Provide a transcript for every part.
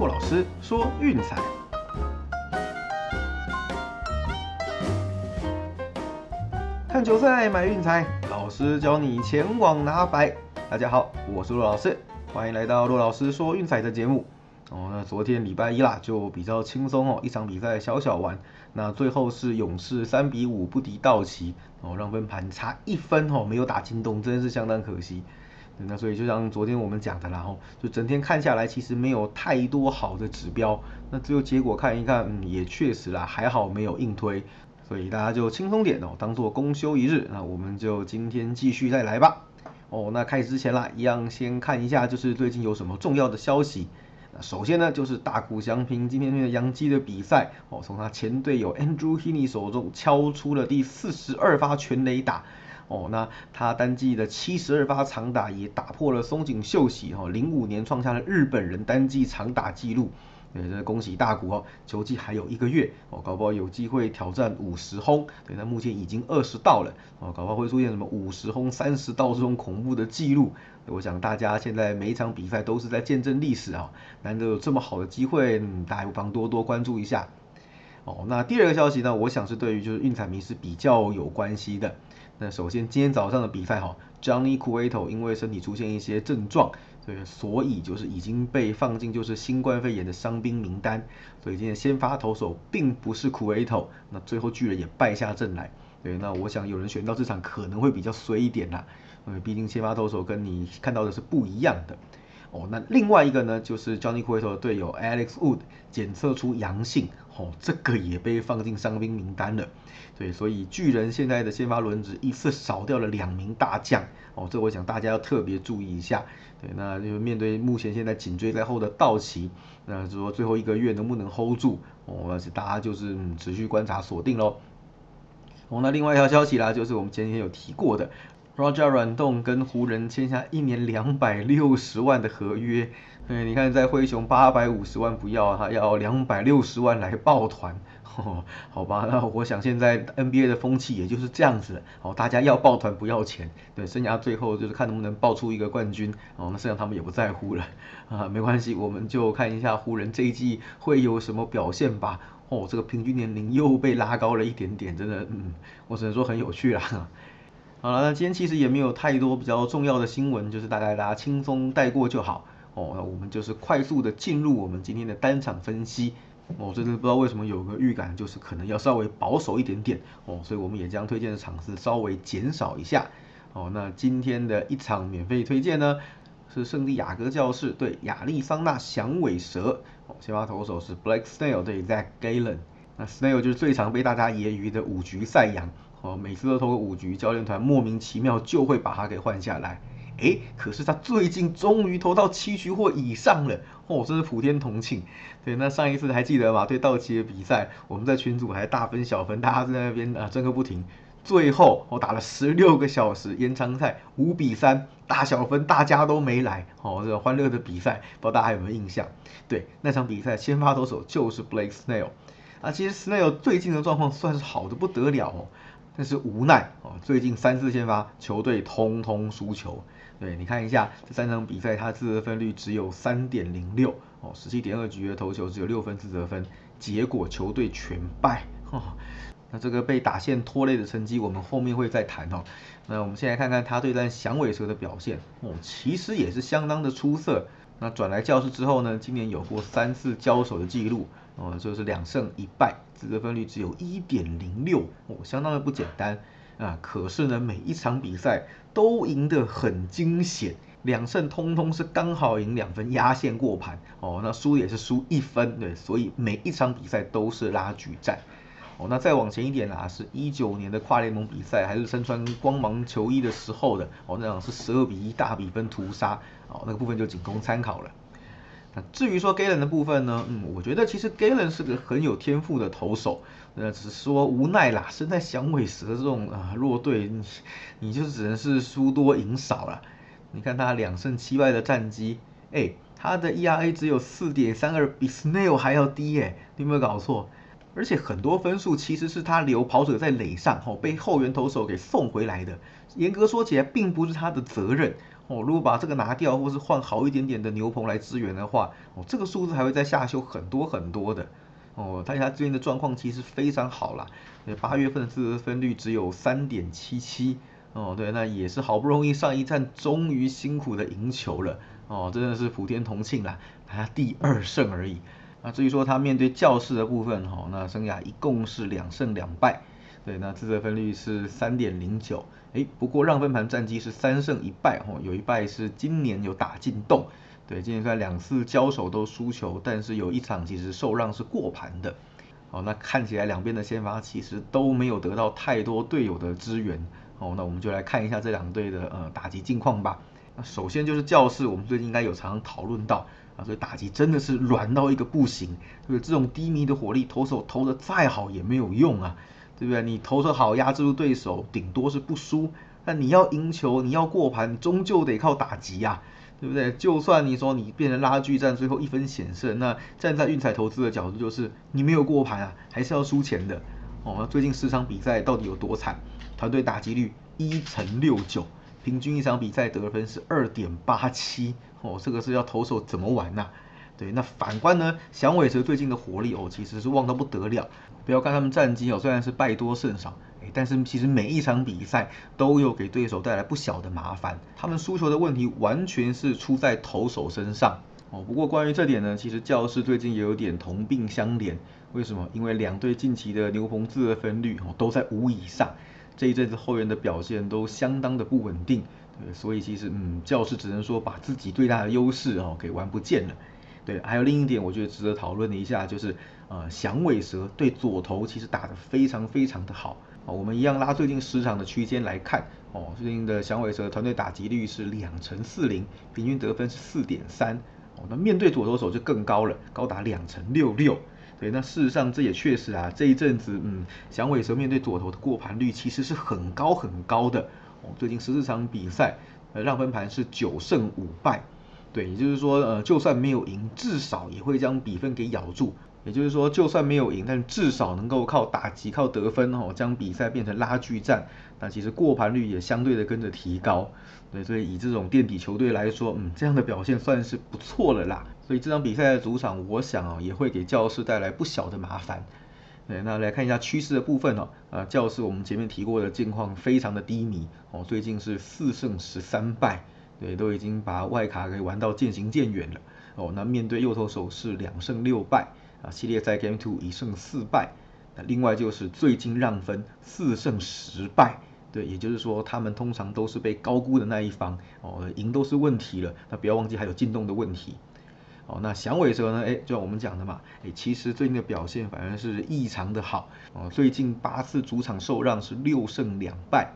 骆老师说运彩，看球赛买运彩，老师教你前往拿白。大家好，我是骆老师，欢迎来到骆老师说运彩的节目。哦，那昨天礼拜一啦，就比较轻松哦，一场比赛小小玩。那最后是勇士三比五不敌道奇，哦，让分盘差一分哦，没有打进洞，真是相当可惜。那所以就像昨天我们讲的啦，吼，就整天看下来，其实没有太多好的指标。那只有结果看一看，嗯，也确实啦，还好没有硬推，所以大家就轻松点哦，当做公休一日。那我们就今天继续再来吧。哦，那开始之前啦，一样先看一下，就是最近有什么重要的消息。那首先呢，就是大谷翔平今天的洋基的比赛，哦，从他前队友 Andrew Heaney 手中敲出了第四十二发全垒打。哦，那他单季的七十二发长打也打破了松井秀喜哈零五年创下了日本人单季长打纪录，对，这恭喜大谷哦，球季还有一个月哦，搞不好有机会挑战五十轰，对，那目前已经二十道了哦，搞不好会出现什么五十轰三十道这种恐怖的记录，我想大家现在每一场比赛都是在见证历史啊，难得有这么好的机会，嗯，大家不妨多多关注一下。哦，那第二个消息呢，我想是对于就是运彩迷是比较有关系的。那首先，今天早上的比赛哈，Johnny Cueto 因为身体出现一些症状，对，所以就是已经被放进就是新冠肺炎的伤兵名单，所以今天先发投手并不是 Cueto，那最后巨人也败下阵来，对，那我想有人选到这场可能会比较衰一点啦，因为毕竟先发投手跟你看到的是不一样的。哦，那另外一个呢，就是 Johnny Cueto 的队友 Alex Wood 检测出阳性，哦，这个也被放进伤兵名单了。对，所以巨人现在的先发轮值一次少掉了两名大将，哦，这我想大家要特别注意一下。对，那就面对目前现在紧追在后的道奇，那就说最后一个月能不能 hold 住，哦，大家就是持续观察锁定喽。哦，那另外一条消息啦，就是我们前几天有提过的。Roger 软动跟湖人签下一年两百六十万的合约，对，你看在灰熊八百五十万不要，他要两百六十万来抱团，好吧，那我想现在 NBA 的风气也就是这样子，哦，大家要抱团不要钱，对，生涯最后就是看能不能抱出一个冠军，哦，那剩下他们也不在乎了，啊，没关系，我们就看一下湖人这一季会有什么表现吧，哦，这个平均年龄又被拉高了一点点，真的，嗯，我只能说很有趣啦。好了，那今天其实也没有太多比较重要的新闻，就是大概大家轻松带过就好哦。那我们就是快速的进入我们今天的单场分析。我真的不知道为什么有个预感，就是可能要稍微保守一点点哦，所以我们也将推荐的场次稍微减少一下哦。那今天的一场免费推荐呢，是圣地亚哥教室对亚利桑那响尾蛇哦，先发投手是 Black Snail 对 Zach Gallen，那 Snail 就是最常被大家揶揄的五局赛扬。哦，每次都投个五局，教练团莫名其妙就会把他给换下来。哎，可是他最近终于投到七局或以上了，哦，真是普天同庆。对，那上一次还记得吗？对道奇的比赛，我们在群组还大分小分，大家在那边啊争个不停。最后我打了十六个小时延长赛，五比三大小分，大家都没来。哦，这个欢乐的比赛，不知道大家有没有印象？对，那场比赛先发投手就是 Blake Snell。啊，其实 Snell 最近的状况算是好的不得了哦。但是无奈哦，最近三次先发，球队通通输球。对你看一下这三场比赛，他自责分率只有三点零六哦，十七点二局的投球只有六分自责分，结果球队全败。那这个被打线拖累的成绩，我们后面会再谈哦。那我们先来看看他对战响尾蛇的表现哦，其实也是相当的出色。那转来教室之后呢，今年有过三次交手的记录。哦，就是两胜一败，自责分率只有一点零六，哦，相当的不简单啊。可是呢，每一场比赛都赢得很惊险，两胜通通是刚好赢两分，压线过盘。哦，那输也是输一分，对，所以每一场比赛都是拉锯战。哦，那再往前一点啦，是一九年的跨联盟比赛，还是身穿光芒球衣的时候的。哦，那场是十二比一大比分屠杀。哦，那个部分就仅供参考了。那至于说 Galen 的部分呢，嗯，我觉得其实 Galen 是个很有天赋的投手，呃，只是说无奈啦，身在响尾蛇这种啊弱队，你你就只能是输多赢少了。你看他两胜七败的战绩，哎，他的 ERA 只有四点三二，比 Snail 还要低哎，你有没有搞错？而且很多分数其实是他留跑者在垒上，哦，被后援投手给送回来的。严格说起来，并不是他的责任，哦，如果把这个拿掉，或是换好一点点的牛棚来支援的话，哦，这个数字还会再下修很多很多的。哦，他家最近的状况其实非常好啦，八月份的自得分率只有三点七七，哦，对，那也是好不容易上一站终于辛苦的赢球了，哦，真的是普天同庆啦，他第二胜而已。那至于说他面对教室的部分，哈，那生涯一共是两胜两败，对，那自责分率是三点零九，哎，不过让分盘战绩是三胜一败，哈，有一败是今年有打进洞，对，今年在两次交手都输球，但是有一场其实受让是过盘的，好，那看起来两边的先发其实都没有得到太多队友的支援，哦，那我们就来看一下这两队的呃打击近况吧。那首先就是教室，我们最近应该有常常讨论到啊。所以打击真的是软到一个不行，对不对？这种低迷的火力，投手投的再好也没有用啊，对不对？你投手好，压制住对手，顶多是不输。但你要赢球，你要过盘，终究得靠打击呀，对不对？就算你说你变成拉锯战，最后一分险胜，那站在运彩投资的角度，就是你没有过盘啊，还是要输钱的。哦，最近十场比赛到底有多惨？团队打击率一乘六九。平均一场比赛得分是二点八七哦，这个是要投手怎么玩呐？对，那反观呢，响尾蛇最近的火力哦，其实是旺到不得了。不要看他们战绩哦，虽然是败多胜少，哎，但是其实每一场比赛都有给对手带来不小的麻烦。他们输球的问题完全是出在投手身上哦。不过关于这点呢，其实教室最近也有点同病相怜。为什么？因为两队近期的牛棚自的分率哦都在五以上。这一阵子后援的表现都相当的不稳定，对，所以其实嗯，教室只能说把自己最大的优势哦给玩不见了，对，还有另一点我觉得值得讨论的一下就是，呃，响尾蛇对左投其实打得非常非常的好，我们一样拉最近十场的区间来看，哦，最近的响尾蛇团队打击率是两成四零，平均得分是四点三，哦，那面对左投手就更高了，高达两成六六。对，那事实上这也确实啊，这一阵子，嗯，响尾蛇面对左投的过盘率其实是很高很高的。哦，最近十四场比赛，呃，让分盘是九胜五败。对，也就是说，呃，就算没有赢，至少也会将比分给咬住。也就是说，就算没有赢，但至少能够靠打击、靠得分哦，将比赛变成拉锯战。那其实过盘率也相对的跟着提高。对，所以以这种垫底球队来说，嗯，这样的表现算是不错了啦。所以这场比赛的主场，我想啊，也会给教室带来不小的麻烦。对，那来看一下趋势的部分哦。啊，教室我们前面提过的境况非常的低迷哦，最近是四胜十三败，对，都已经把外卡给玩到渐行渐远了。哦，那面对右投手是两胜六败。啊，系列赛 Game Two 一胜四败，那另外就是最近让分四胜十败，对，也就是说他们通常都是被高估的那一方，哦，赢都是问题了，那不要忘记还有进洞的问题，哦，那响尾蛇呢，哎，就像我们讲的嘛，哎，其实最近的表现反而是异常的好，哦，最近八次主场受让是六胜两败，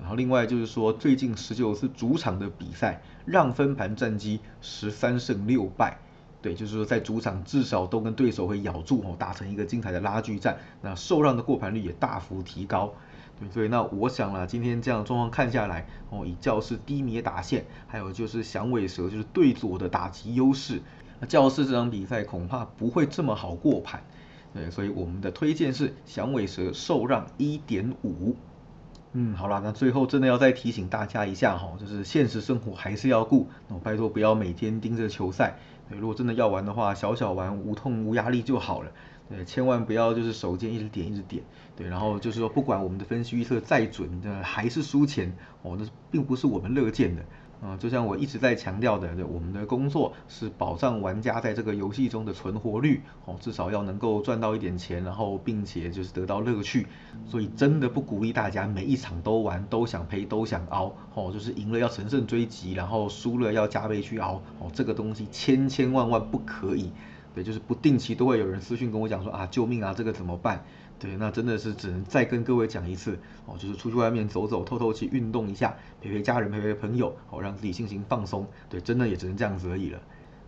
然后另外就是说最近十九次主场的比赛让分盘战绩十三胜六败。对，就是说在主场至少都跟对手会咬住哦，打成一个精彩的拉锯战。那受让的过盘率也大幅提高。对，所以那我想了，今天这样状况看下来哦，以教室低迷的打线，还有就是响尾蛇就是对左的打击优势，那教室这场比赛恐怕不会这么好过盘。对，所以我们的推荐是响尾蛇受让一点五。嗯，好啦，那最后真的要再提醒大家一下哈，就是现实生活还是要顾，那拜托不要每天盯着球赛。对，如果真的要玩的话，小小玩无痛无压力就好了。对，千万不要就是手贱一直点一直点。对，然后就是说不管我们的分析预测再准，那还是输钱哦，那并不是我们乐见的。啊，就像我一直在强调的，我们的工作是保障玩家在这个游戏中的存活率，哦，至少要能够赚到一点钱，然后并且就是得到乐趣。所以真的不鼓励大家每一场都玩，都想赔，都想熬，哦，就是赢了要乘胜追击，然后输了要加倍去熬，哦，这个东西千千万万不可以。对，就是不定期都会有人私信跟我讲说啊，救命啊，这个怎么办？对，那真的是只能再跟各位讲一次哦，就是出去外面走走、透透气、运动一下，陪陪家人、陪陪朋友，好让自己心情放松。对，真的也只能这样子而已了。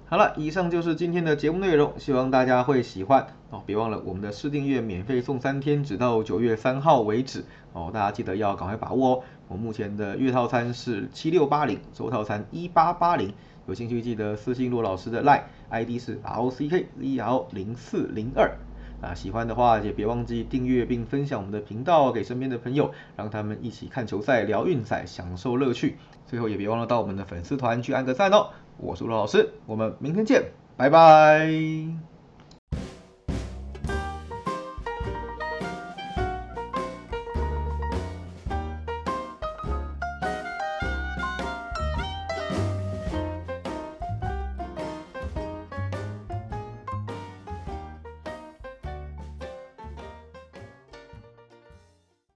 好了，以上就是今天的节目内容，希望大家会喜欢哦。别忘了我们的试订阅免费送三天，直到九月三号为止哦。大家记得要赶快把握哦。我目前的月套餐是七六八零，周套餐一八八零。有兴趣记得私信骆老师的 line ID 是 rockel 零四零二。啊，喜欢的话也别忘记订阅并分享我们的频道给身边的朋友，让他们一起看球赛、聊运彩，享受乐趣。最后也别忘了到我们的粉丝团去按个赞哦。我是罗老师，我们明天见，拜拜。